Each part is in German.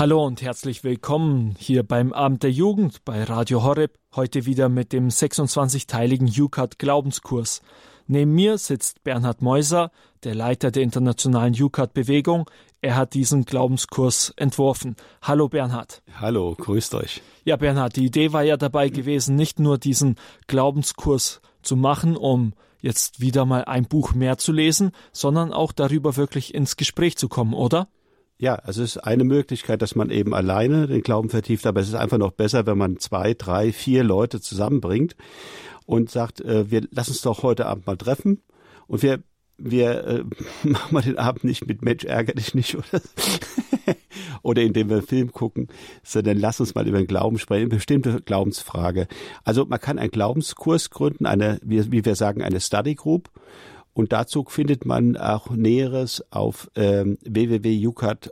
Hallo und herzlich willkommen hier beim Abend der Jugend bei Radio Horeb, heute wieder mit dem 26-teiligen UCAT Glaubenskurs. Neben mir sitzt Bernhard Meuser, der Leiter der internationalen UCAT Bewegung. Er hat diesen Glaubenskurs entworfen. Hallo Bernhard. Hallo, grüßt euch. Ja, Bernhard, die Idee war ja dabei gewesen, nicht nur diesen Glaubenskurs zu machen, um jetzt wieder mal ein Buch mehr zu lesen, sondern auch darüber wirklich ins Gespräch zu kommen, oder? Ja, also es ist eine Möglichkeit, dass man eben alleine den Glauben vertieft, aber es ist einfach noch besser, wenn man zwei, drei, vier Leute zusammenbringt und sagt, äh, wir lassen uns doch heute Abend mal treffen und wir wir äh, machen mal den Abend nicht mit Mensch ärger dich nicht oder oder indem wir einen Film gucken, sondern lass uns mal über den Glauben sprechen, eine bestimmte Glaubensfrage. Also man kann einen Glaubenskurs gründen, eine wie, wie wir sagen eine Study Group und dazu findet man auch Näheres auf ähm, www.ucat.org.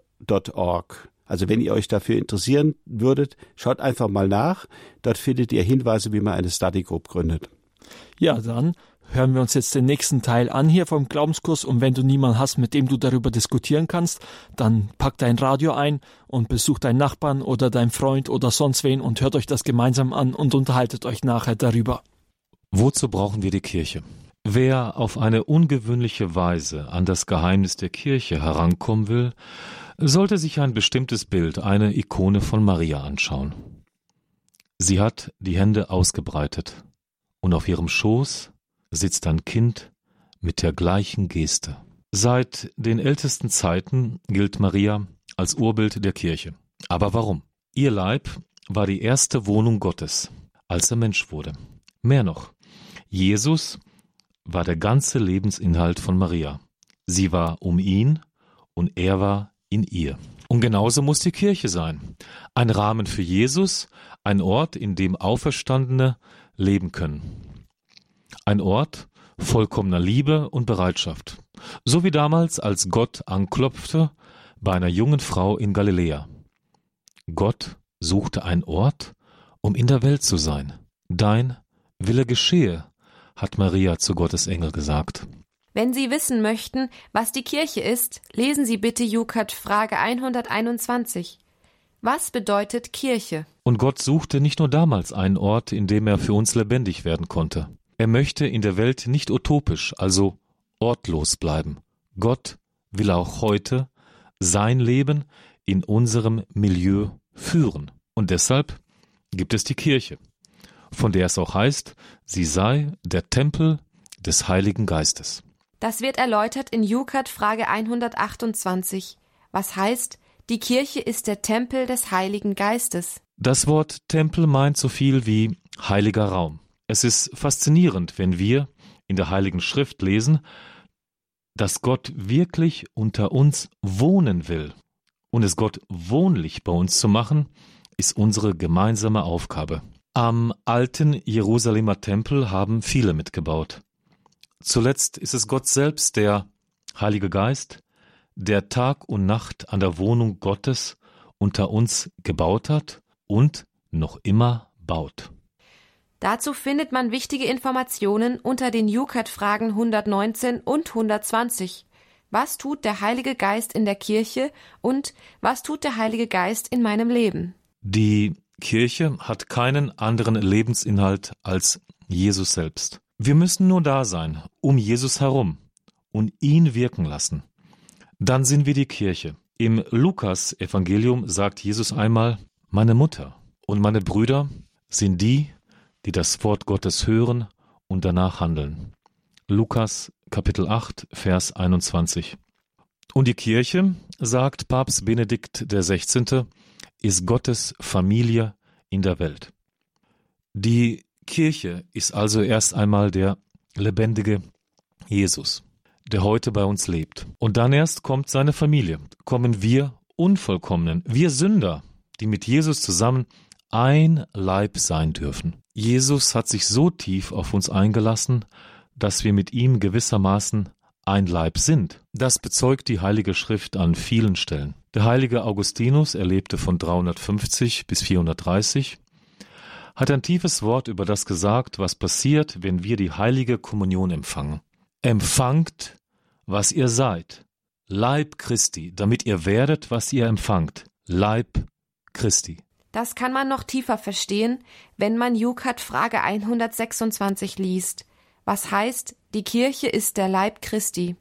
Also wenn ihr euch dafür interessieren würdet, schaut einfach mal nach. Dort findet ihr Hinweise, wie man eine Study Group gründet. Ja, dann hören wir uns jetzt den nächsten Teil an hier vom Glaubenskurs. Und wenn du niemanden hast, mit dem du darüber diskutieren kannst, dann pack dein Radio ein und besucht deinen Nachbarn oder deinen Freund oder sonst wen und hört euch das gemeinsam an und unterhaltet euch nachher darüber. Wozu brauchen wir die Kirche? Wer auf eine ungewöhnliche Weise an das Geheimnis der Kirche herankommen will, sollte sich ein bestimmtes Bild, eine Ikone von Maria anschauen. Sie hat die Hände ausgebreitet, und auf ihrem Schoß sitzt ein Kind mit der gleichen Geste. Seit den ältesten Zeiten gilt Maria als Urbild der Kirche. Aber warum? Ihr Leib war die erste Wohnung Gottes, als er Mensch wurde. Mehr noch, Jesus war der ganze Lebensinhalt von Maria. Sie war um ihn und er war in ihr. Und genauso muss die Kirche sein. Ein Rahmen für Jesus, ein Ort, in dem Auferstandene leben können. Ein Ort vollkommener Liebe und Bereitschaft. So wie damals, als Gott anklopfte bei einer jungen Frau in Galiläa. Gott suchte einen Ort, um in der Welt zu sein. Dein Wille geschehe, hat Maria zu Gottes Engel gesagt. Wenn Sie wissen möchten, was die Kirche ist, lesen Sie bitte Jukat Frage 121. Was bedeutet Kirche? Und Gott suchte nicht nur damals einen Ort, in dem er für uns lebendig werden konnte. Er möchte in der Welt nicht utopisch, also ortlos bleiben. Gott will auch heute sein Leben in unserem Milieu führen. Und deshalb gibt es die Kirche von der es auch heißt, sie sei der Tempel des Heiligen Geistes. Das wird erläutert in Jukat Frage 128, was heißt, die Kirche ist der Tempel des Heiligen Geistes. Das Wort Tempel meint so viel wie heiliger Raum. Es ist faszinierend, wenn wir in der Heiligen Schrift lesen, dass Gott wirklich unter uns wohnen will. Und es Gott wohnlich bei uns zu machen, ist unsere gemeinsame Aufgabe. Am alten Jerusalemer Tempel haben viele mitgebaut. Zuletzt ist es Gott selbst, der Heilige Geist, der Tag und Nacht an der Wohnung Gottes unter uns gebaut hat und noch immer baut. Dazu findet man wichtige Informationen unter den Jukat-Fragen 119 und 120. Was tut der Heilige Geist in der Kirche und was tut der Heilige Geist in meinem Leben? Die Kirche hat keinen anderen Lebensinhalt als Jesus selbst. Wir müssen nur da sein, um Jesus herum und ihn wirken lassen. Dann sind wir die Kirche. Im Lukas-Evangelium sagt Jesus einmal, meine Mutter und meine Brüder sind die, die das Wort Gottes hören und danach handeln. Lukas Kapitel 8, Vers 21. Und die Kirche, sagt Papst Benedikt XVI., ist Gottes Familie in der Welt. Die Kirche ist also erst einmal der lebendige Jesus, der heute bei uns lebt. Und dann erst kommt seine Familie, kommen wir Unvollkommenen, wir Sünder, die mit Jesus zusammen ein Leib sein dürfen. Jesus hat sich so tief auf uns eingelassen, dass wir mit ihm gewissermaßen ein Leib sind. Das bezeugt die Heilige Schrift an vielen Stellen. Der heilige Augustinus, er lebte von 350 bis 430, hat ein tiefes Wort über das gesagt, was passiert, wenn wir die heilige Kommunion empfangen. Empfangt, was ihr seid. Leib Christi, damit ihr werdet, was ihr empfangt. Leib Christi. Das kann man noch tiefer verstehen, wenn man Jukat Frage 126 liest. Was heißt, die Kirche ist der Leib Christi?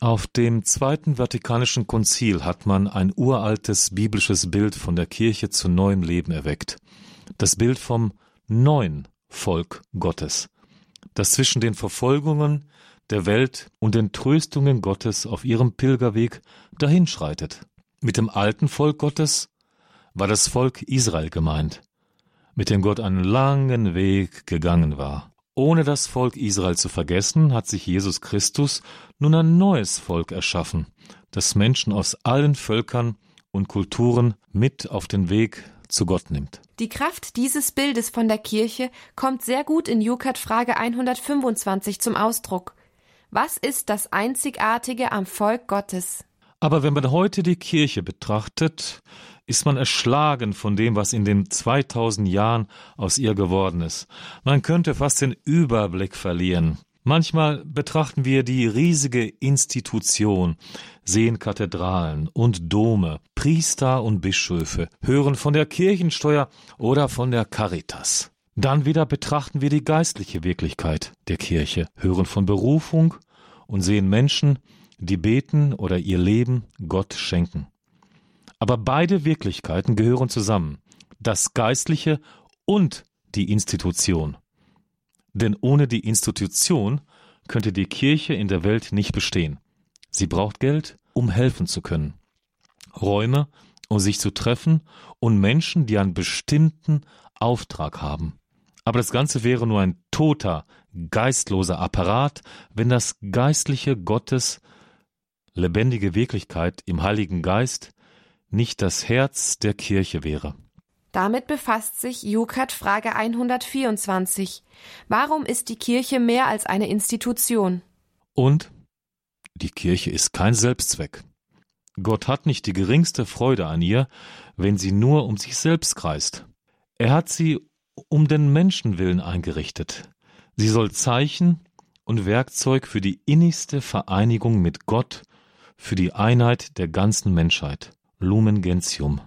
Auf dem Zweiten Vatikanischen Konzil hat man ein uraltes biblisches Bild von der Kirche zu neuem Leben erweckt. Das Bild vom neuen Volk Gottes, das zwischen den Verfolgungen der Welt und den Tröstungen Gottes auf ihrem Pilgerweg dahinschreitet. Mit dem alten Volk Gottes war das Volk Israel gemeint, mit dem Gott einen langen Weg gegangen war. Ohne das Volk Israel zu vergessen, hat sich Jesus Christus nun ein neues Volk erschaffen, das Menschen aus allen Völkern und Kulturen mit auf den Weg zu Gott nimmt. Die Kraft dieses Bildes von der Kirche kommt sehr gut in Jukat Frage 125 zum Ausdruck. Was ist das Einzigartige am Volk Gottes? Aber wenn man heute die Kirche betrachtet, ist man erschlagen von dem, was in den 2000 Jahren aus ihr geworden ist. Man könnte fast den Überblick verlieren. Manchmal betrachten wir die riesige Institution, sehen Kathedralen und Dome, Priester und Bischöfe, hören von der Kirchensteuer oder von der Caritas. Dann wieder betrachten wir die geistliche Wirklichkeit der Kirche, hören von Berufung und sehen Menschen, die beten oder ihr Leben Gott schenken. Aber beide Wirklichkeiten gehören zusammen, das Geistliche und die Institution. Denn ohne die Institution könnte die Kirche in der Welt nicht bestehen. Sie braucht Geld, um helfen zu können. Räume, um sich zu treffen und Menschen, die einen bestimmten Auftrag haben. Aber das Ganze wäre nur ein toter, geistloser Apparat, wenn das geistliche Gottes lebendige Wirklichkeit im Heiligen Geist nicht das Herz der Kirche wäre. Damit befasst sich Jukat Frage 124. Warum ist die Kirche mehr als eine Institution? Und die Kirche ist kein Selbstzweck. Gott hat nicht die geringste Freude an ihr, wenn sie nur um sich selbst kreist. Er hat sie um den Menschenwillen eingerichtet. Sie soll Zeichen und Werkzeug für die innigste Vereinigung mit Gott, für die Einheit der ganzen Menschheit. Lumen Gentium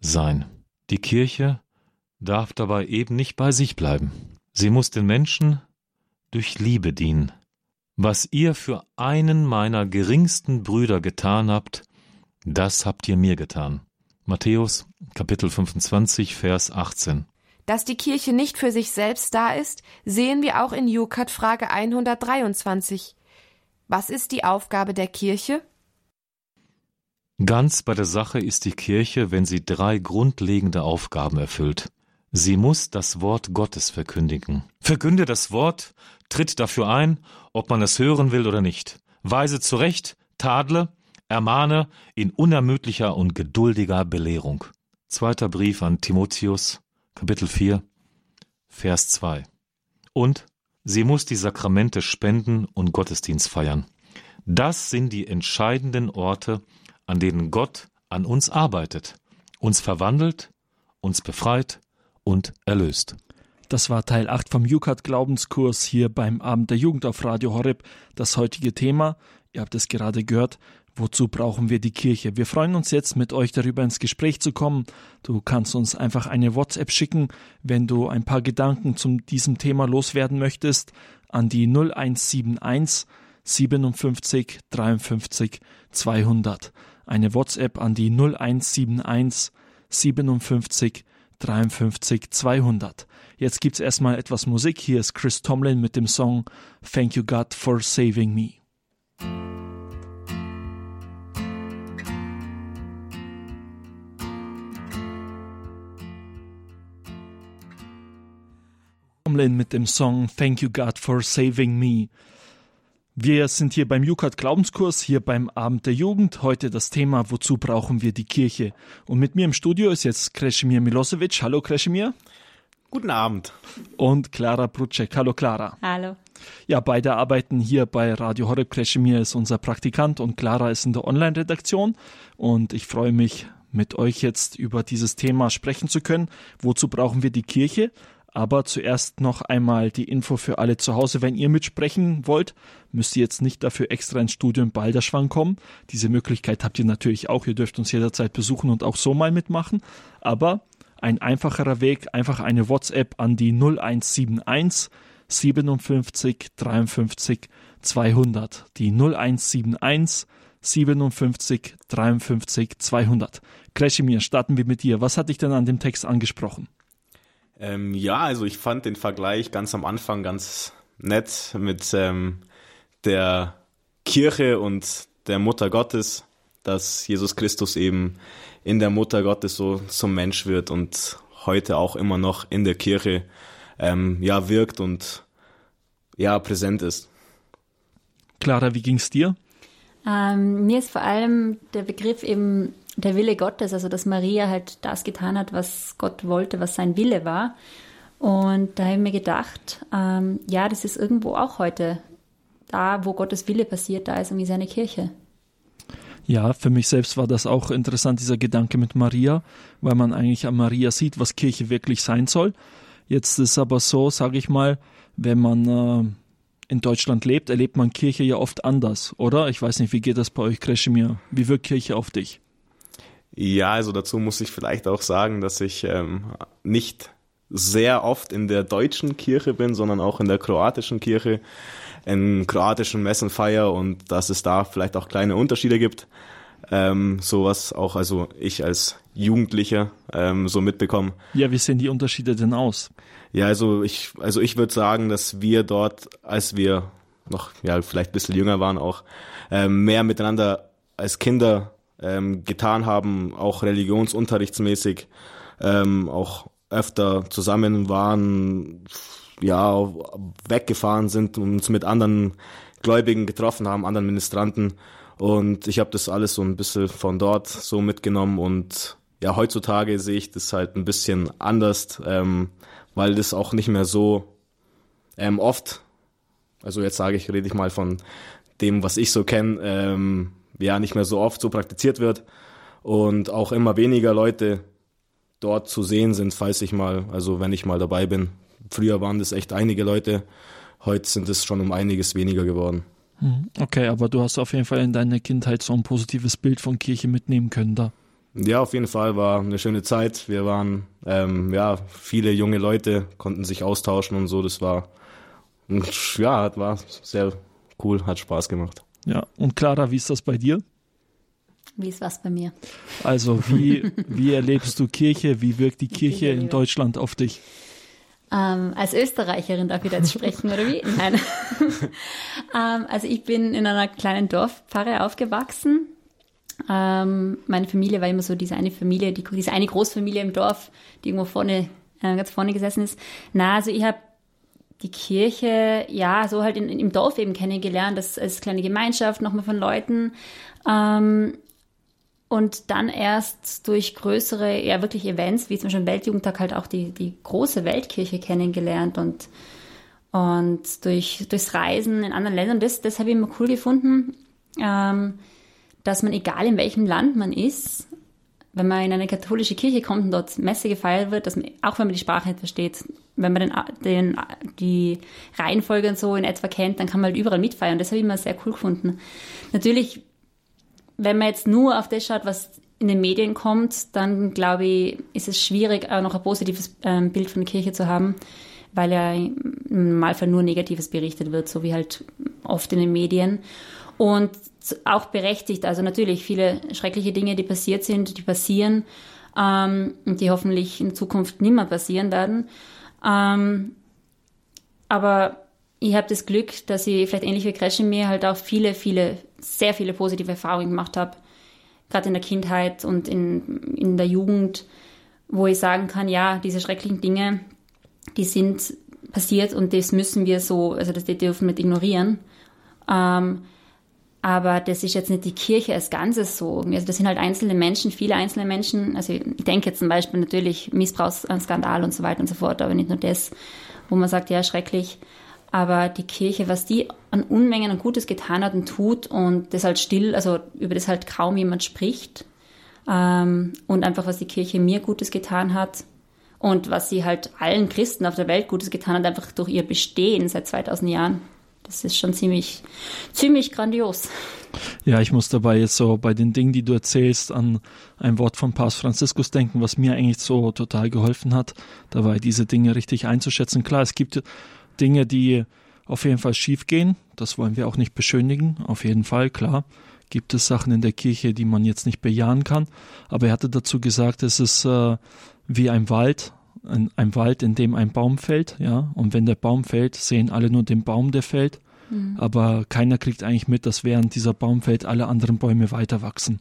sein. Die Kirche darf dabei eben nicht bei sich bleiben. Sie muss den Menschen durch Liebe dienen. Was ihr für einen meiner geringsten Brüder getan habt, das habt ihr mir getan. Matthäus Kapitel 25 Vers 18. Dass die Kirche nicht für sich selbst da ist, sehen wir auch in Jukat Frage 123. Was ist die Aufgabe der Kirche? Ganz bei der Sache ist die Kirche, wenn sie drei grundlegende Aufgaben erfüllt. Sie muss das Wort Gottes verkündigen. Verkünde das Wort, tritt dafür ein, ob man es hören will oder nicht. Weise zurecht, tadle, ermahne in unermüdlicher und geduldiger Belehrung. Zweiter Brief an Timotheus, Kapitel 4, Vers 2. Und sie muss die Sakramente spenden und Gottesdienst feiern. Das sind die entscheidenden Orte, an denen Gott an uns arbeitet, uns verwandelt, uns befreit und erlöst. Das war Teil 8 vom Jukat Glaubenskurs hier beim Abend der Jugend auf Radio Horeb. Das heutige Thema, ihr habt es gerade gehört, wozu brauchen wir die Kirche? Wir freuen uns jetzt mit euch darüber ins Gespräch zu kommen. Du kannst uns einfach eine WhatsApp schicken, wenn du ein paar Gedanken zu diesem Thema loswerden möchtest, an die 0171 57 53 200 eine WhatsApp an die 0171 57 53 200. Jetzt gibt's erstmal etwas Musik. Hier ist Chris Tomlin mit dem Song Thank You God for Saving Me. Tomlin mit dem Song Thank You God for Saving Me. Wir sind hier beim Jukat Glaubenskurs, hier beim Abend der Jugend. Heute das Thema, wozu brauchen wir die Kirche? Und mit mir im Studio ist jetzt Kresimir Milosevic. Hallo Kresimir. Guten Abend. Und Clara Brutschek. Hallo Clara. Hallo. Ja, beide arbeiten hier bei Radio Horeb. Kresimir ist unser Praktikant und Clara ist in der Online-Redaktion. Und ich freue mich, mit euch jetzt über dieses Thema sprechen zu können. Wozu brauchen wir die Kirche? Aber zuerst noch einmal die Info für alle zu Hause. Wenn ihr mitsprechen wollt, müsst ihr jetzt nicht dafür extra ins Studio in Balderschwang kommen. Diese Möglichkeit habt ihr natürlich auch. Ihr dürft uns jederzeit besuchen und auch so mal mitmachen. Aber ein einfacherer Weg, einfach eine WhatsApp an die 0171 57 53 200. Die 0171 57 53 200. Kreschimir, starten wir mit dir. Was hat dich denn an dem Text angesprochen? Ähm, ja, also ich fand den Vergleich ganz am Anfang ganz nett mit ähm, der Kirche und der Mutter Gottes, dass Jesus Christus eben in der Mutter Gottes so zum Mensch wird und heute auch immer noch in der Kirche ähm, ja wirkt und ja präsent ist. Clara, wie ging's dir? Ähm, mir ist vor allem der Begriff eben der Wille Gottes, also dass Maria halt das getan hat, was Gott wollte, was sein Wille war. Und da habe ich mir gedacht, ähm, ja, das ist irgendwo auch heute da, wo Gottes Wille passiert, da ist irgendwie seine Kirche. Ja, für mich selbst war das auch interessant, dieser Gedanke mit Maria, weil man eigentlich an Maria sieht, was Kirche wirklich sein soll. Jetzt ist aber so, sage ich mal, wenn man äh, in Deutschland lebt, erlebt man Kirche ja oft anders, oder? Ich weiß nicht, wie geht das bei euch, Kreschimir? Wie wirkt Kirche auf dich? Ja, also dazu muss ich vielleicht auch sagen, dass ich ähm, nicht sehr oft in der deutschen Kirche bin, sondern auch in der kroatischen Kirche, in kroatischen Messen feier und dass es da vielleicht auch kleine Unterschiede gibt. Ähm, sowas auch, also ich als Jugendlicher ähm, so mitbekommen. Ja, wie sehen die Unterschiede denn aus? Ja, also ich, also ich würde sagen, dass wir dort, als wir noch ja vielleicht ein bisschen jünger waren, auch ähm, mehr miteinander als Kinder ähm, getan haben, auch religionsunterrichtsmäßig, ähm, auch öfter zusammen waren, ja, weggefahren sind und uns mit anderen Gläubigen getroffen haben, anderen Ministranten. Und ich habe das alles so ein bisschen von dort so mitgenommen und ja, heutzutage sehe ich das halt ein bisschen anders. Ähm, weil das auch nicht mehr so ähm, oft, also jetzt sage ich, rede ich mal von dem, was ich so kenne, ähm, ja, nicht mehr so oft so praktiziert wird und auch immer weniger Leute dort zu sehen sind, falls ich mal, also wenn ich mal dabei bin. Früher waren das echt einige Leute, heute sind es schon um einiges weniger geworden. Hm, okay, aber du hast auf jeden Fall in deiner Kindheit so ein positives Bild von Kirche mitnehmen können da. Ja, auf jeden Fall war eine schöne Zeit. Wir waren, ähm, ja, viele junge Leute konnten sich austauschen und so. Das war, ja, war sehr cool, hat Spaß gemacht. Ja, und Clara, wie ist das bei dir? Wie ist was bei mir? Also, wie, wie erlebst du Kirche? Wie wirkt die Kirche in Deutschland auf dich? Ähm, als Österreicherin darf ich da jetzt sprechen, oder wie? Nein. ähm, also ich bin in einer kleinen Dorfpfarre aufgewachsen ähm, meine Familie war immer so diese eine Familie, die, diese eine Großfamilie im Dorf, die irgendwo vorne, äh, ganz vorne gesessen ist. Na, also ich habe die Kirche, ja, so halt in, in, im Dorf eben kennengelernt, das als kleine Gemeinschaft nochmal von Leuten. Ähm, und dann erst durch größere, ja wirklich Events, wie zum Beispiel Weltjugendtag, halt auch die, die große Weltkirche kennengelernt und, und durch, durchs Reisen in anderen Ländern, das, das habe ich immer cool gefunden. Ähm, dass man, egal in welchem Land man ist, wenn man in eine katholische Kirche kommt und dort Messe gefeiert wird, dass man, auch wenn man die Sprache nicht versteht, wenn man den, den, die Reihenfolge und so in etwa kennt, dann kann man halt überall mitfeiern. Das habe ich immer sehr cool gefunden. Natürlich, wenn man jetzt nur auf das schaut, was in den Medien kommt, dann glaube ich, ist es schwierig, auch noch ein positives ähm, Bild von der Kirche zu haben, weil ja im Normalfall nur Negatives berichtet wird, so wie halt oft in den Medien. Und auch berechtigt. Also natürlich viele schreckliche Dinge, die passiert sind, die passieren ähm, und die hoffentlich in Zukunft nimmer passieren werden. Ähm, aber ich habe das Glück, dass ich vielleicht ähnlich wie Kreschemir halt auch viele, viele, sehr viele positive Erfahrungen gemacht habe. Gerade in der Kindheit und in, in der Jugend, wo ich sagen kann, ja, diese schrecklichen Dinge, die sind passiert und das müssen wir so, also das dürfen wir nicht ignorieren. Ähm, aber das ist jetzt nicht die Kirche als Ganzes so. Also das sind halt einzelne Menschen, viele einzelne Menschen. Also ich denke jetzt zum Beispiel natürlich Missbrauchsskandal und so weiter und so fort, aber nicht nur das, wo man sagt, ja, schrecklich. Aber die Kirche, was die an Unmengen an Gutes getan hat und tut und das halt still, also über das halt kaum jemand spricht. Ähm, und einfach, was die Kirche mir Gutes getan hat Und was sie halt allen Christen auf der Welt Gutes getan hat, einfach durch ihr Bestehen seit 2000 Jahren. Das ist schon ziemlich, ziemlich grandios. Ja, ich muss dabei jetzt so bei den Dingen, die du erzählst, an ein Wort von Papst Franziskus denken, was mir eigentlich so total geholfen hat, dabei diese Dinge richtig einzuschätzen. Klar, es gibt Dinge, die auf jeden Fall schief gehen. Das wollen wir auch nicht beschönigen. Auf jeden Fall, klar. Gibt es Sachen in der Kirche, die man jetzt nicht bejahen kann. Aber er hatte dazu gesagt, es ist äh, wie ein Wald, ein, ein, Wald, in dem ein Baum fällt, ja. Und wenn der Baum fällt, sehen alle nur den Baum, der fällt. Mhm. Aber keiner kriegt eigentlich mit, dass während dieser Baum fällt, alle anderen Bäume weiter wachsen.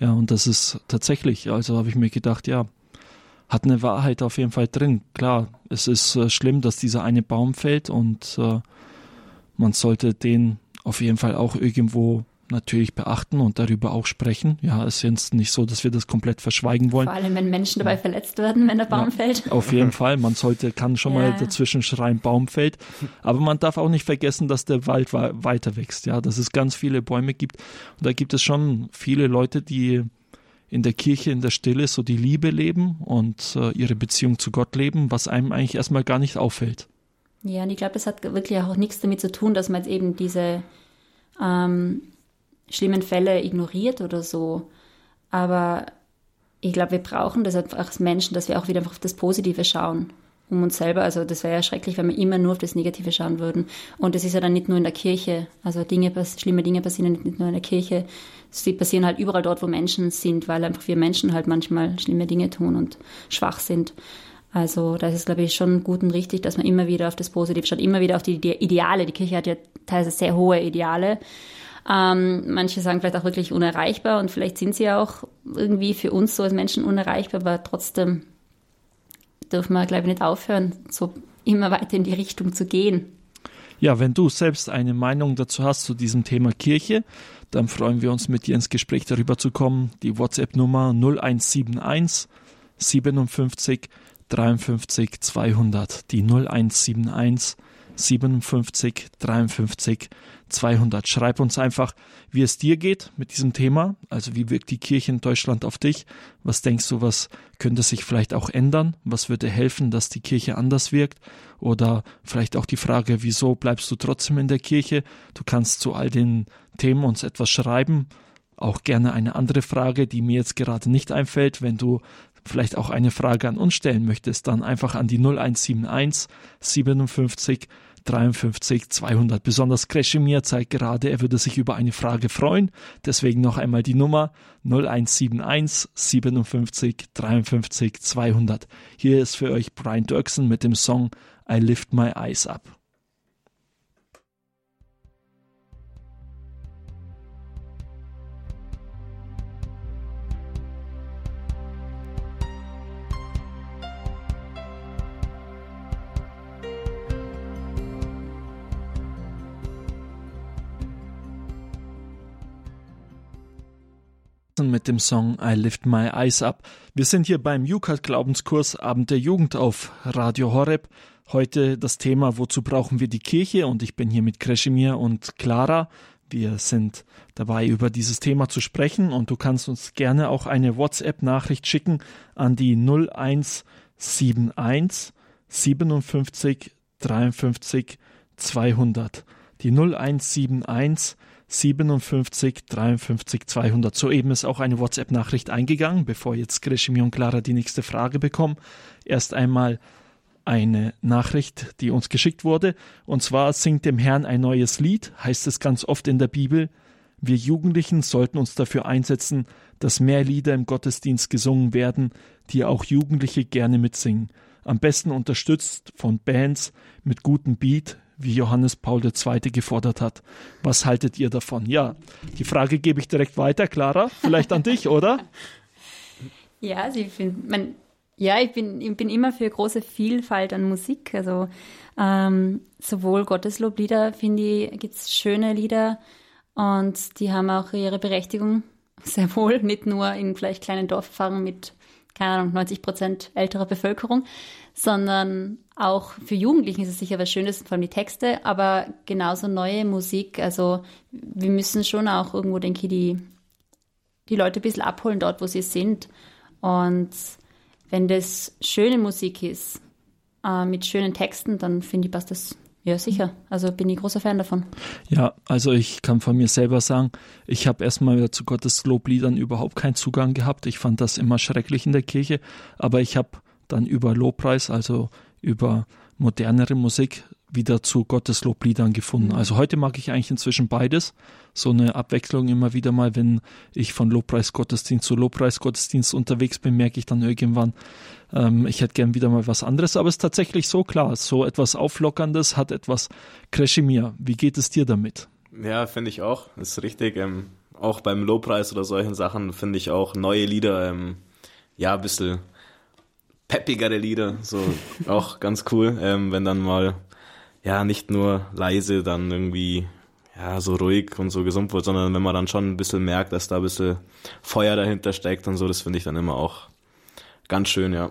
Ja, und das ist tatsächlich, also habe ich mir gedacht, ja, hat eine Wahrheit auf jeden Fall drin. Klar, es ist äh, schlimm, dass dieser eine Baum fällt und äh, man sollte den auf jeden Fall auch irgendwo natürlich beachten und darüber auch sprechen. Ja, es ist jetzt nicht so, dass wir das komplett verschweigen wollen. Vor allem, wenn Menschen dabei ja. verletzt werden, wenn der Baum ja, fällt. Auf jeden Fall. Man sollte, kann schon ja. mal dazwischen schreien, Baum fällt. Aber man darf auch nicht vergessen, dass der Wald weiter wächst. Ja, dass es ganz viele Bäume gibt. Und da gibt es schon viele Leute, die in der Kirche in der Stille so die Liebe leben und äh, ihre Beziehung zu Gott leben, was einem eigentlich erstmal gar nicht auffällt. Ja, und ich glaube, das hat wirklich auch nichts damit zu tun, dass man jetzt eben diese ähm, schlimmen Fälle ignoriert oder so. Aber ich glaube, wir brauchen das einfach als Menschen, dass wir auch wieder auf das Positive schauen um uns selber. Also das wäre ja schrecklich, wenn wir immer nur auf das Negative schauen würden. Und es ist ja dann nicht nur in der Kirche. Also Dinge, schlimme Dinge passieren nicht nur in der Kirche. Sie passieren halt überall dort, wo Menschen sind, weil einfach wir Menschen halt manchmal schlimme Dinge tun und schwach sind. Also da ist es, glaube ich, schon gut und richtig, dass man immer wieder auf das Positive schaut, immer wieder auf die Ideale. Die Kirche hat ja teilweise sehr hohe Ideale. Ähm, manche sagen vielleicht auch wirklich unerreichbar und vielleicht sind sie auch irgendwie für uns so als Menschen unerreichbar, aber trotzdem dürfen wir, glaube ich, nicht aufhören, so immer weiter in die Richtung zu gehen. Ja, wenn du selbst eine Meinung dazu hast zu diesem Thema Kirche, dann freuen wir uns mit dir ins Gespräch darüber zu kommen. Die WhatsApp-Nummer 0171 57 53 200. Die 0171 57 53 200. Schreib uns einfach, wie es dir geht mit diesem Thema. Also wie wirkt die Kirche in Deutschland auf dich? Was denkst du, was könnte sich vielleicht auch ändern? Was würde helfen, dass die Kirche anders wirkt? Oder vielleicht auch die Frage, wieso bleibst du trotzdem in der Kirche? Du kannst zu all den Themen uns etwas schreiben. Auch gerne eine andere Frage, die mir jetzt gerade nicht einfällt. Wenn du vielleicht auch eine Frage an uns stellen möchtest, dann einfach an die 0171 57 53 200. Besonders Kreschemir zeigt gerade, er würde sich über eine Frage freuen. Deswegen noch einmal die Nummer 0171 57 53 200. Hier ist für euch Brian Dirksen mit dem Song I Lift My Eyes Up. Mit dem Song I Lift My Eyes Up. Wir sind hier beim Jukat Glaubenskurs Abend der Jugend auf Radio Horeb. Heute das Thema, wozu brauchen wir die Kirche? Und ich bin hier mit Kreschimir und Clara. Wir sind dabei, über dieses Thema zu sprechen und du kannst uns gerne auch eine WhatsApp-Nachricht schicken an die 0171 57 53 200. Die 0171 57 53 200. Soeben ist auch eine WhatsApp-Nachricht eingegangen, bevor jetzt Greshimi und Clara die nächste Frage bekommen. Erst einmal eine Nachricht, die uns geschickt wurde. Und zwar singt dem Herrn ein neues Lied, heißt es ganz oft in der Bibel. Wir Jugendlichen sollten uns dafür einsetzen, dass mehr Lieder im Gottesdienst gesungen werden, die auch Jugendliche gerne mitsingen. Am besten unterstützt von Bands mit gutem Beat, wie Johannes Paul II. gefordert hat. Was haltet ihr davon? Ja, die Frage gebe ich direkt weiter, Clara. Vielleicht an dich, oder? Ja, also ich finde, ja, ich bin, ich bin immer für große Vielfalt an Musik. Also ähm, sowohl Gottesloblieder, finde ich, gibt es schöne Lieder und die haben auch ihre Berechtigung. Sehr wohl, nicht nur in vielleicht kleinen Dorfpfarren mit, keine Ahnung, 90 Prozent älterer Bevölkerung, sondern auch für Jugendlichen ist es sicher was Schönes, vor allem die Texte, aber genauso neue Musik. Also wir müssen schon auch irgendwo, denke ich, die, die Leute ein bisschen abholen dort, wo sie sind. Und wenn das schöne Musik ist, äh, mit schönen Texten, dann finde ich, passt das ja, sicher. Also bin ich großer Fan davon. Ja, also ich kann von mir selber sagen, ich habe erstmal zu Gottes Lobliedern überhaupt keinen Zugang gehabt. Ich fand das immer schrecklich in der Kirche, aber ich habe dann über Lobpreis, also über modernere Musik, wieder zu Gottes Lobliedern gefunden. Mhm. Also heute mag ich eigentlich inzwischen beides. So eine Abwechslung immer wieder mal, wenn ich von Lobpreis Gottesdienst zu Lobpreis Gottesdienst unterwegs bin, merke ich dann irgendwann, ähm, ich hätte gern wieder mal was anderes. Aber es ist tatsächlich so klar, so etwas Auflockerndes hat etwas Kreschimir. Wie geht es dir damit? Ja, finde ich auch. Das ist richtig. Ähm, auch beim Lobpreis oder solchen Sachen finde ich auch neue Lieder, ähm, ja, ein bisschen peppigere Lieder, so auch ganz cool, ähm, wenn dann mal ja nicht nur leise dann irgendwie ja so ruhig und so gesund wird, sondern wenn man dann schon ein bisschen merkt, dass da ein bisschen Feuer dahinter steckt und so, das finde ich dann immer auch ganz schön, ja.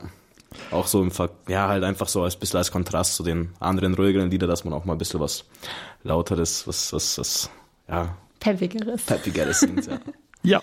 Auch so im Ver ja, halt einfach so als bisschen als Kontrast zu den anderen ruhigeren Liedern, dass man auch mal ein bisschen was lauteres, was, was, was, ja. Peppigeres. Peppigeres singt, ja. ja.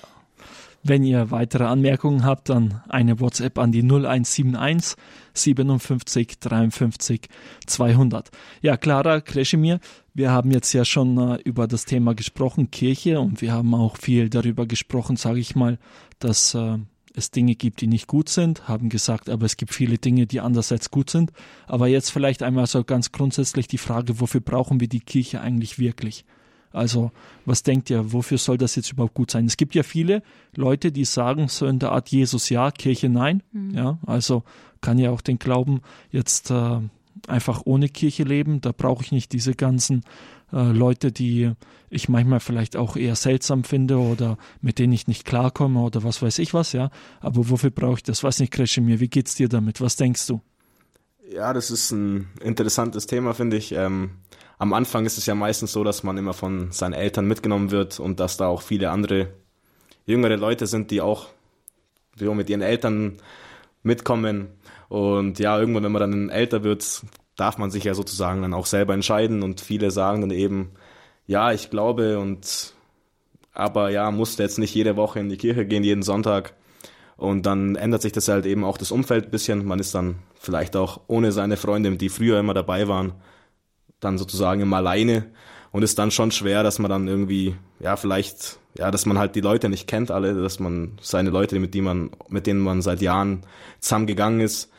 Wenn ihr weitere Anmerkungen habt, dann eine WhatsApp an die 0171 57 53 200. Ja, Clara Kreschimir, wir haben jetzt ja schon äh, über das Thema gesprochen, Kirche, und wir haben auch viel darüber gesprochen, sage ich mal, dass äh, es Dinge gibt, die nicht gut sind, haben gesagt, aber es gibt viele Dinge, die andererseits gut sind. Aber jetzt vielleicht einmal so ganz grundsätzlich die Frage, wofür brauchen wir die Kirche eigentlich wirklich? Also, was denkt ihr, wofür soll das jetzt überhaupt gut sein? Es gibt ja viele Leute, die sagen so in der Art Jesus ja, Kirche nein. Mhm. Ja, also kann ja auch den Glauben jetzt äh, einfach ohne Kirche leben. Da brauche ich nicht diese ganzen äh, Leute, die ich manchmal vielleicht auch eher seltsam finde oder mit denen ich nicht klarkomme oder was weiß ich was, ja. Aber wofür brauche ich das? Weiß nicht, Kresche mir, wie geht's dir damit? Was denkst du? Ja, das ist ein interessantes Thema, finde ich. Ähm, am Anfang ist es ja meistens so, dass man immer von seinen Eltern mitgenommen wird und dass da auch viele andere jüngere Leute sind, die auch mit ihren Eltern mitkommen. Und ja, irgendwann, wenn man dann älter wird, darf man sich ja sozusagen dann auch selber entscheiden und viele sagen dann eben, ja, ich glaube und aber ja, musste jetzt nicht jede Woche in die Kirche gehen, jeden Sonntag. Und dann ändert sich das halt eben auch das Umfeld ein bisschen. Man ist dann vielleicht auch ohne seine Freunde, die früher immer dabei waren, dann sozusagen immer alleine und ist dann schon schwer, dass man dann irgendwie, ja, vielleicht, ja, dass man halt die Leute nicht kennt alle, dass man seine Leute, mit denen man, mit denen man seit Jahren zusammengegangen ist,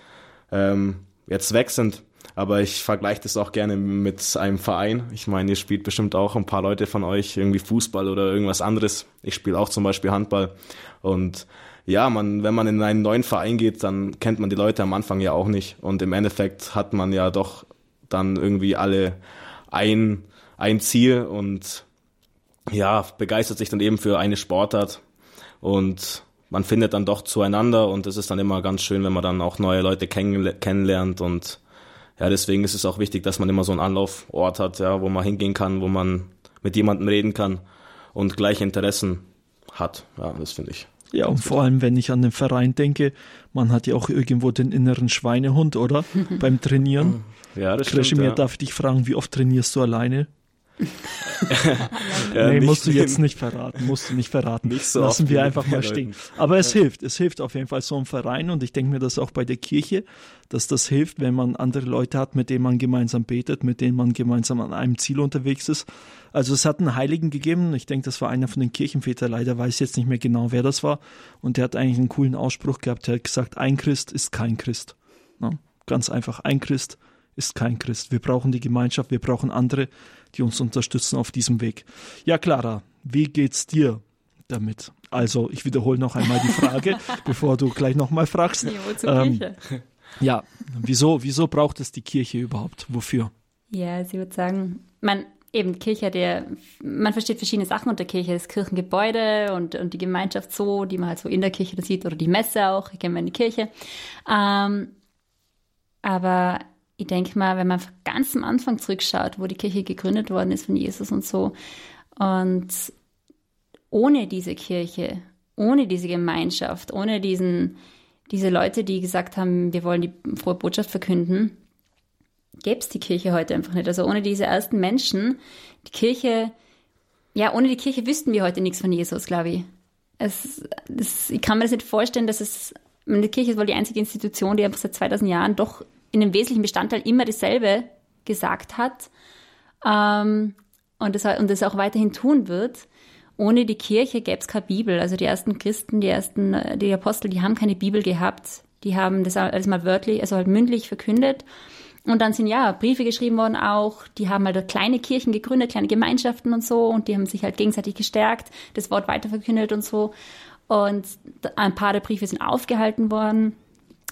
ähm, jetzt weg sind. Aber ich vergleiche das auch gerne mit einem Verein. Ich meine, ihr spielt bestimmt auch ein paar Leute von euch irgendwie Fußball oder irgendwas anderes. Ich spiele auch zum Beispiel Handball. Und ja, man, wenn man in einen neuen Verein geht, dann kennt man die Leute am Anfang ja auch nicht. Und im Endeffekt hat man ja doch dann irgendwie alle ein, ein Ziel und ja, begeistert sich dann eben für eine Sportart und man findet dann doch zueinander und es ist dann immer ganz schön, wenn man dann auch neue Leute kennenlernt und ja, deswegen ist es auch wichtig, dass man immer so einen Anlaufort hat, ja, wo man hingehen kann, wo man mit jemandem reden kann und gleiche Interessen hat. Ja, das finde ich. Ja, und vor allem, wenn ich an den Verein denke, man hat ja auch irgendwo den inneren Schweinehund, oder? Beim Trainieren. Ja, das Kreschimir, stimmt. Ja. darf ich dich fragen, wie oft trainierst du alleine? Ja, nee, musst du jetzt nicht verraten, musst du nicht verraten. Nicht so Lassen wir einfach mal stehen. Aber es hilft, es hilft auf jeden Fall so ein Verein und ich denke mir das auch bei der Kirche, dass das hilft, wenn man andere Leute hat, mit denen man gemeinsam betet, mit denen man gemeinsam an einem Ziel unterwegs ist. Also es hat einen Heiligen gegeben, ich denke, das war einer von den Kirchenvätern, leider weiß ich jetzt nicht mehr genau, wer das war und der hat eigentlich einen coolen Ausspruch gehabt, der hat gesagt, ein Christ ist kein Christ. Ja, ganz einfach, ein Christ ist kein Christ. Wir brauchen die Gemeinschaft, wir brauchen andere, die uns unterstützen auf diesem Weg. Ja, Clara, wie geht's dir damit? Also, ich wiederhole noch einmal die Frage, bevor du gleich nochmal fragst. Zur Ähm? Ja, wieso, wieso braucht es die Kirche überhaupt? Wofür? Ja, sie würde sagen, man eben Kirche ja, man versteht verschiedene Sachen unter Kirche, das Kirchengebäude und, und die Gemeinschaft so, die man halt so in der Kirche sieht oder die Messe auch, ich gehe mal in die Kirche. Ähm, aber ich denke mal, wenn man ganz am Anfang zurückschaut, wo die Kirche gegründet worden ist von Jesus und so, und ohne diese Kirche, ohne diese Gemeinschaft, ohne diesen, diese Leute, die gesagt haben, wir wollen die frohe Botschaft verkünden, gäbe es die Kirche heute einfach nicht. Also ohne diese ersten Menschen, die Kirche, ja, ohne die Kirche wüssten wir heute nichts von Jesus, glaube ich. Es, das, ich kann mir das nicht vorstellen, dass es Die Kirche ist wohl die einzige Institution, die einfach seit 2000 Jahren doch in einem wesentlichen Bestandteil immer dasselbe gesagt hat ähm, und, das, und das auch weiterhin tun wird. Ohne die Kirche gäbe es keine Bibel. Also die ersten Christen, die ersten, die Apostel, die haben keine Bibel gehabt. Die haben das alles mal wörtlich, also halt mündlich verkündet. Und dann sind ja Briefe geschrieben worden auch. Die haben halt kleine Kirchen gegründet, kleine Gemeinschaften und so. Und die haben sich halt gegenseitig gestärkt, das Wort weiterverkündet und so. Und ein paar der Briefe sind aufgehalten worden,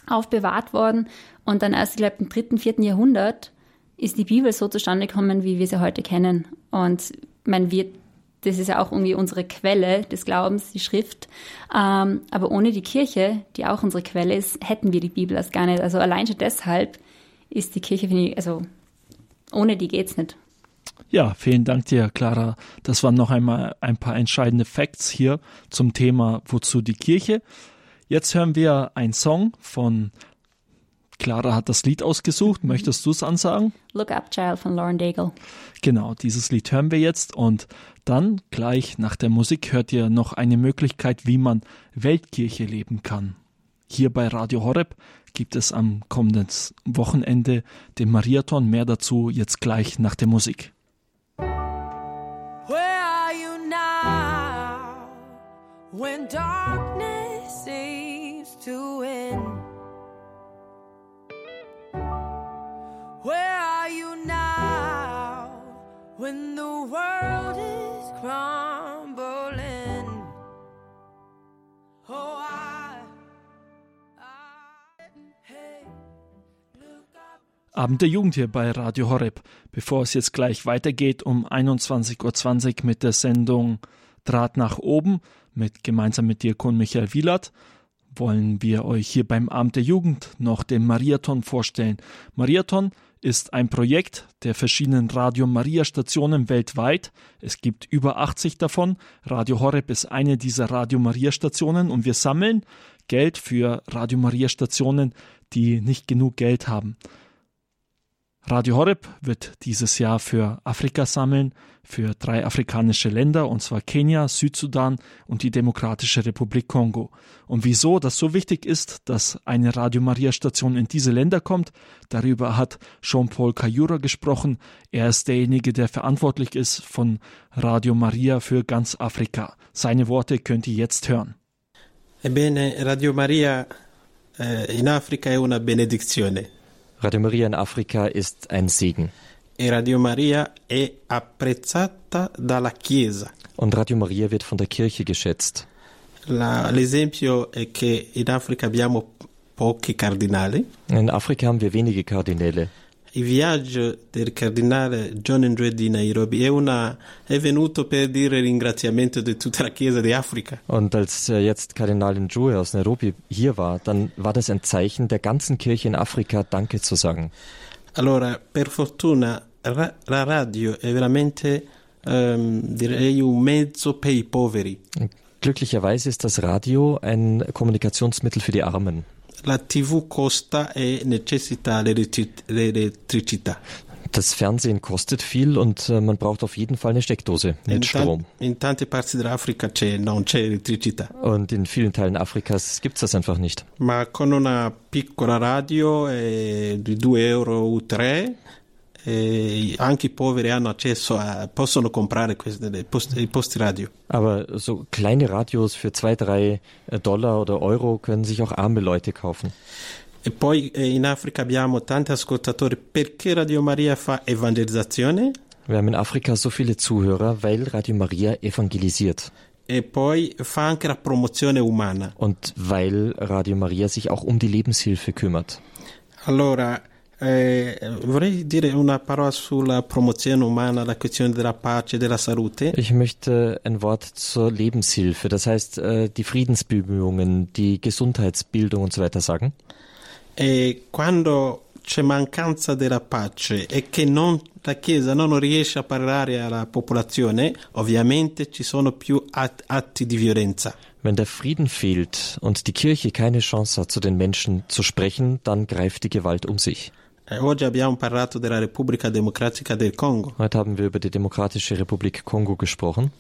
aufbewahrt worden. Und dann erst, ich glaube, im dritten, vierten Jahrhundert ist die Bibel so zustande gekommen, wie wir sie heute kennen. Und man wird, das ist ja auch irgendwie unsere Quelle des Glaubens, die Schrift. Ähm, aber ohne die Kirche, die auch unsere Quelle ist, hätten wir die Bibel erst gar nicht. Also allein schon deshalb ist die Kirche, finde ich, also ohne die geht's nicht. Ja, vielen Dank dir, Clara. Das waren noch einmal ein paar entscheidende Facts hier zum Thema Wozu die Kirche. Jetzt hören wir einen Song von Clara hat das Lied ausgesucht. Möchtest du es ansagen? Look Up Child von Lauren Daigle. Genau, dieses Lied hören wir jetzt und dann gleich nach der Musik hört ihr noch eine Möglichkeit, wie man Weltkirche leben kann. Hier bei Radio Horeb gibt es am kommenden Wochenende den Mariathon. Mehr dazu jetzt gleich nach der Musik. Where are you now when darkness seems to win? Where are you now when the world is crumbling? Oh, Abend der Jugend hier bei Radio Horeb. Bevor es jetzt gleich weitergeht um 21.20 Uhr mit der Sendung Draht nach oben mit gemeinsam mit Diakon Michael Wielert, wollen wir euch hier beim Abend der Jugend noch den Mariathon vorstellen. Mariathon ist ein Projekt der verschiedenen Radio Maria Stationen weltweit. Es gibt über 80 davon. Radio Horeb ist eine dieser Radio Maria Stationen und wir sammeln Geld für Radio Maria Stationen, die nicht genug Geld haben. Radio Horeb wird dieses Jahr für Afrika sammeln, für drei afrikanische Länder, und zwar Kenia, Südsudan und die Demokratische Republik Kongo. Und wieso das so wichtig ist, dass eine Radio Maria Station in diese Länder kommt, darüber hat Jean-Paul Kayura gesprochen. Er ist derjenige, der verantwortlich ist von Radio Maria für ganz Afrika. Seine Worte könnt ihr jetzt hören. Ebbene, Radio Maria eh, in Africa è una benedizione. Radio Maria in Afrika ist ein Segen. E Radio Maria è apprezzata dalla Chiesa. Und Radio Maria wird von der Kirche geschätzt. L'esempio è che in Africa abbiamo pochi cardinali. In Afrika haben wir wenige Kardinäle. Il viaggio del cardinale John Ndue di Nairobi è, una, è venuto per dire ringraziamento di tutta la Chiesa di Afrika. Und als äh, jetzt Kardinal Ndue aus Nairobi hier war, dann war das ein Zeichen der ganzen Kirche in Afrika, Danke zu sagen. Allora, per fortuna, ra- la radio è veramente, um, direi, un mezzo per i poveri. Glücklicherweise ist das Radio ein Kommunikationsmittel für die Armen la TV costa e necessita l'elettricità. Das Fernsehen kostet viel und äh, man braucht auf jeden Fall eine Steckdose mit in Strom. in tante parti dell'Africa c'è, non c'è elettricità. Und in vielen Teilen Afrikas gibt es das einfach nicht. Ma con una piccola radio eh, di 2 euro o 3 eh, anche i poveri hanno accesso a, possono comprare queste, post, i posti radio. Aber so kleine Radios für zwei, drei äh, Dollar oder Euro können sich auch arme Leute kaufen. E poi eh, in Africa abbiamo tanti ascoltatori perché Radio Maria fa evangelizzazione. Wir haben in Afrika so viele Zuhörer, weil Radio Maria evangelisiert. E poi fa anche la promozione umana. Und weil Radio Maria sich auch um die Lebenshilfe kümmert. Allora, eh, vorrei dire una parola sulla promozione umana, la questione della pace, della salute. Ich möchte ein Wort zur Lebenshilfe, das heißt äh, die Friedensbemühungen, die Gesundheitsbildung und so weiter sagen. E quando c'è mancanza della pace e che non, la Chiesa non riesce a parlare alla popolazione, ovviamente ci sono più atti di violenza. Wenn der Frieden fehlt und die Kirche keine Chance hat, zu den Menschen zu sprechen, dann greift die Gewalt um sich. Congo. Heute haben wir über die Demokratische Republik Kongo gesprochen.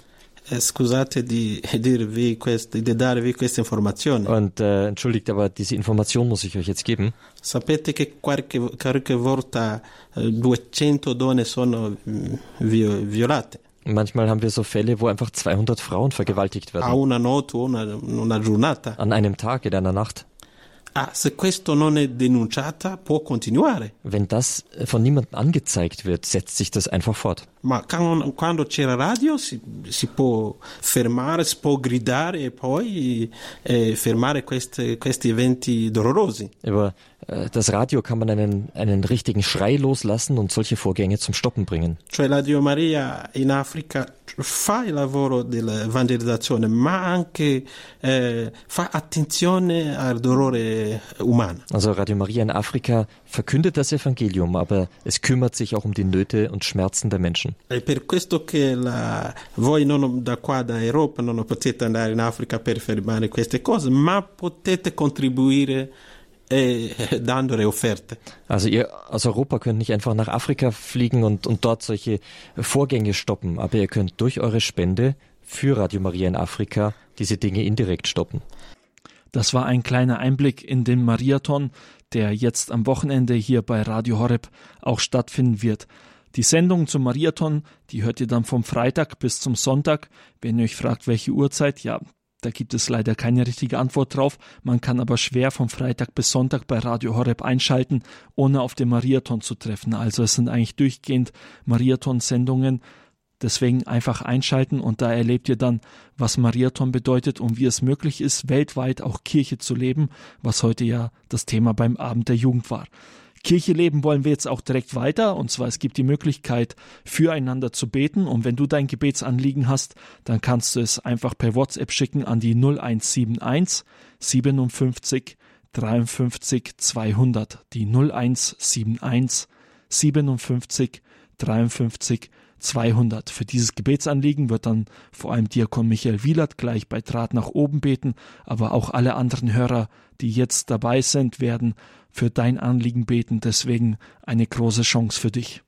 scusate di dirvi queste, di darvi questa informazione. Und äh, entschuldigt, aber diese Information muss ich euch jetzt geben. Sapete che qualche, qualche volta eh, 200 donne sono mm, violate Manchmal haben wir so Fälle, wo einfach 200 Frauen vergewaltigt a werden. una notte o una, una giornata. An einem Tag, in einer Nacht. Ah, se questo non è denunciata può continuare. Wenn das von niemandem angezeigt wird, setzt sich das einfach fort. Ma quando c'era radio si, si può fermare, si può gridare e poi eh, fermare queste- questi eventi dolorosi. Über äh, das Radio kann man einen, einen richtigen Schrei loslassen und solche Vorgänge zum Stoppen bringen. Cioè la Dio Maria in Africa fa il lavoro dell'evangelizzazione, ma anche eh, fa attenzione al dolore umano. Also Radio Maria in Afrika verkündet das Evangelium, aber es kümmert sich auch um die Nöte und Schmerzen der Menschen. È per questo che la- voi non, da qua, da Europa, non potete andare in Africa per fermare queste cose, ma potete contribuire dando le offerte. Also ihr aus Europa könnt nicht einfach nach Afrika fliegen und, und dort solche Vorgänge stoppen, aber ihr könnt durch eure Spende für Radio Maria in Afrika diese Dinge indirekt stoppen. Das war ein kleiner Einblick in den Mariathon, der jetzt am Wochenende hier bei Radio Horeb auch stattfinden wird. Die Sendung zum Mariathon, die hört ihr dann vom Freitag bis zum Sonntag. Wenn ihr euch fragt, welche Uhrzeit, ja, da gibt es leider keine richtige Antwort drauf. Man kann aber schwer vom Freitag bis Sonntag bei Radio Horeb einschalten, ohne auf den Mariathon zu treffen. Also es sind eigentlich durchgehend Mariathon-Sendungen. Deswegen einfach einschalten und da erlebt ihr dann, was Mariathon bedeutet und wie es möglich ist, weltweit auch Kirche zu leben, was heute ja das Thema beim Abend der Jugend war. Kirche leben wollen wir jetzt auch direkt weiter. Und zwar es gibt die Möglichkeit füreinander zu beten. Und wenn du dein Gebetsanliegen hast, dann kannst du es einfach per WhatsApp schicken an die 0171 57 53 200 die 0171 57 53 200. Für dieses Gebetsanliegen wird dann vor allem Diakon Michael Wielert gleich bei Draht nach oben beten, aber auch alle anderen Hörer, die jetzt dabei sind, werden für dein Anliegen beten. Deswegen eine große Chance für dich.